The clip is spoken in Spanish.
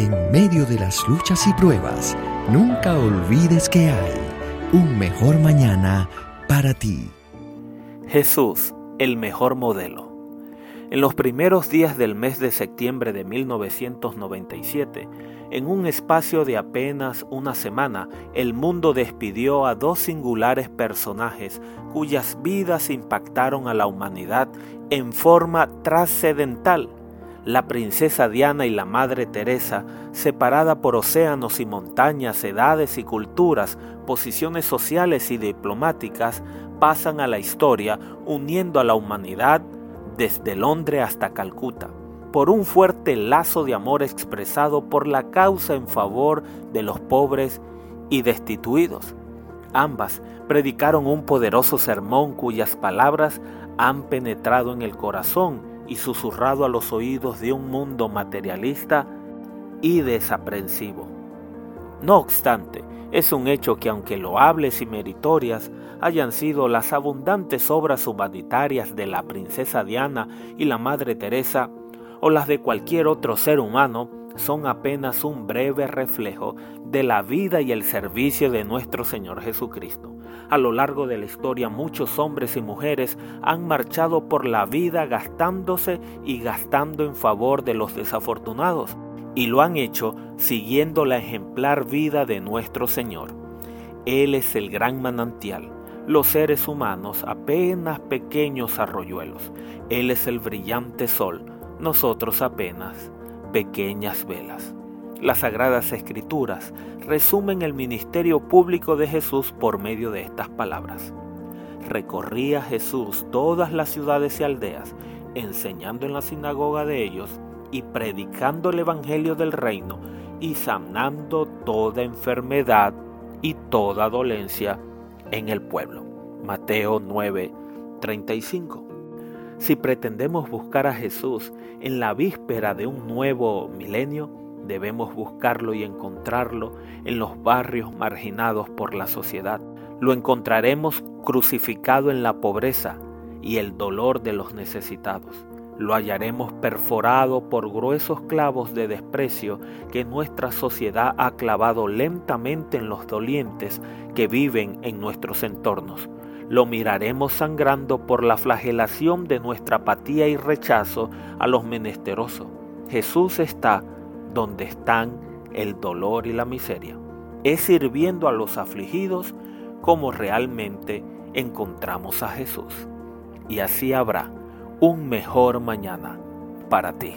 En medio de las luchas y pruebas, nunca olvides que hay un mejor mañana para ti. Jesús, el mejor modelo. En los primeros días del mes de septiembre de 1997, en un espacio de apenas una semana, el mundo despidió a dos singulares personajes cuyas vidas impactaron a la humanidad en forma trascendental la princesa Diana y la Madre Teresa, separada por océanos y montañas, edades y culturas, posiciones sociales y diplomáticas, pasan a la historia uniendo a la humanidad desde Londres hasta Calcuta, por un fuerte lazo de amor expresado por la causa en favor de los pobres y destituidos. Ambas predicaron un poderoso sermón cuyas palabras han penetrado en el corazón y susurrado a los oídos de un mundo materialista y desaprensivo. No obstante, es un hecho que aunque loables y meritorias hayan sido las abundantes obras humanitarias de la princesa Diana y la Madre Teresa, o las de cualquier otro ser humano, son apenas un breve reflejo de la vida y el servicio de nuestro Señor Jesucristo. A lo largo de la historia muchos hombres y mujeres han marchado por la vida gastándose y gastando en favor de los desafortunados, y lo han hecho siguiendo la ejemplar vida de nuestro Señor. Él es el gran manantial, los seres humanos apenas pequeños arroyuelos, Él es el brillante sol, nosotros apenas pequeñas velas. Las Sagradas Escrituras resumen el ministerio público de Jesús por medio de estas palabras. Recorría Jesús todas las ciudades y aldeas, enseñando en la sinagoga de ellos y predicando el Evangelio del reino y sanando toda enfermedad y toda dolencia en el pueblo. Mateo 9, 35. Si pretendemos buscar a Jesús en la víspera de un nuevo milenio, debemos buscarlo y encontrarlo en los barrios marginados por la sociedad. Lo encontraremos crucificado en la pobreza y el dolor de los necesitados. Lo hallaremos perforado por gruesos clavos de desprecio que nuestra sociedad ha clavado lentamente en los dolientes que viven en nuestros entornos lo miraremos sangrando por la flagelación de nuestra apatía y rechazo a los menesterosos. Jesús está donde están el dolor y la miseria. Es sirviendo a los afligidos como realmente encontramos a Jesús. Y así habrá un mejor mañana para ti.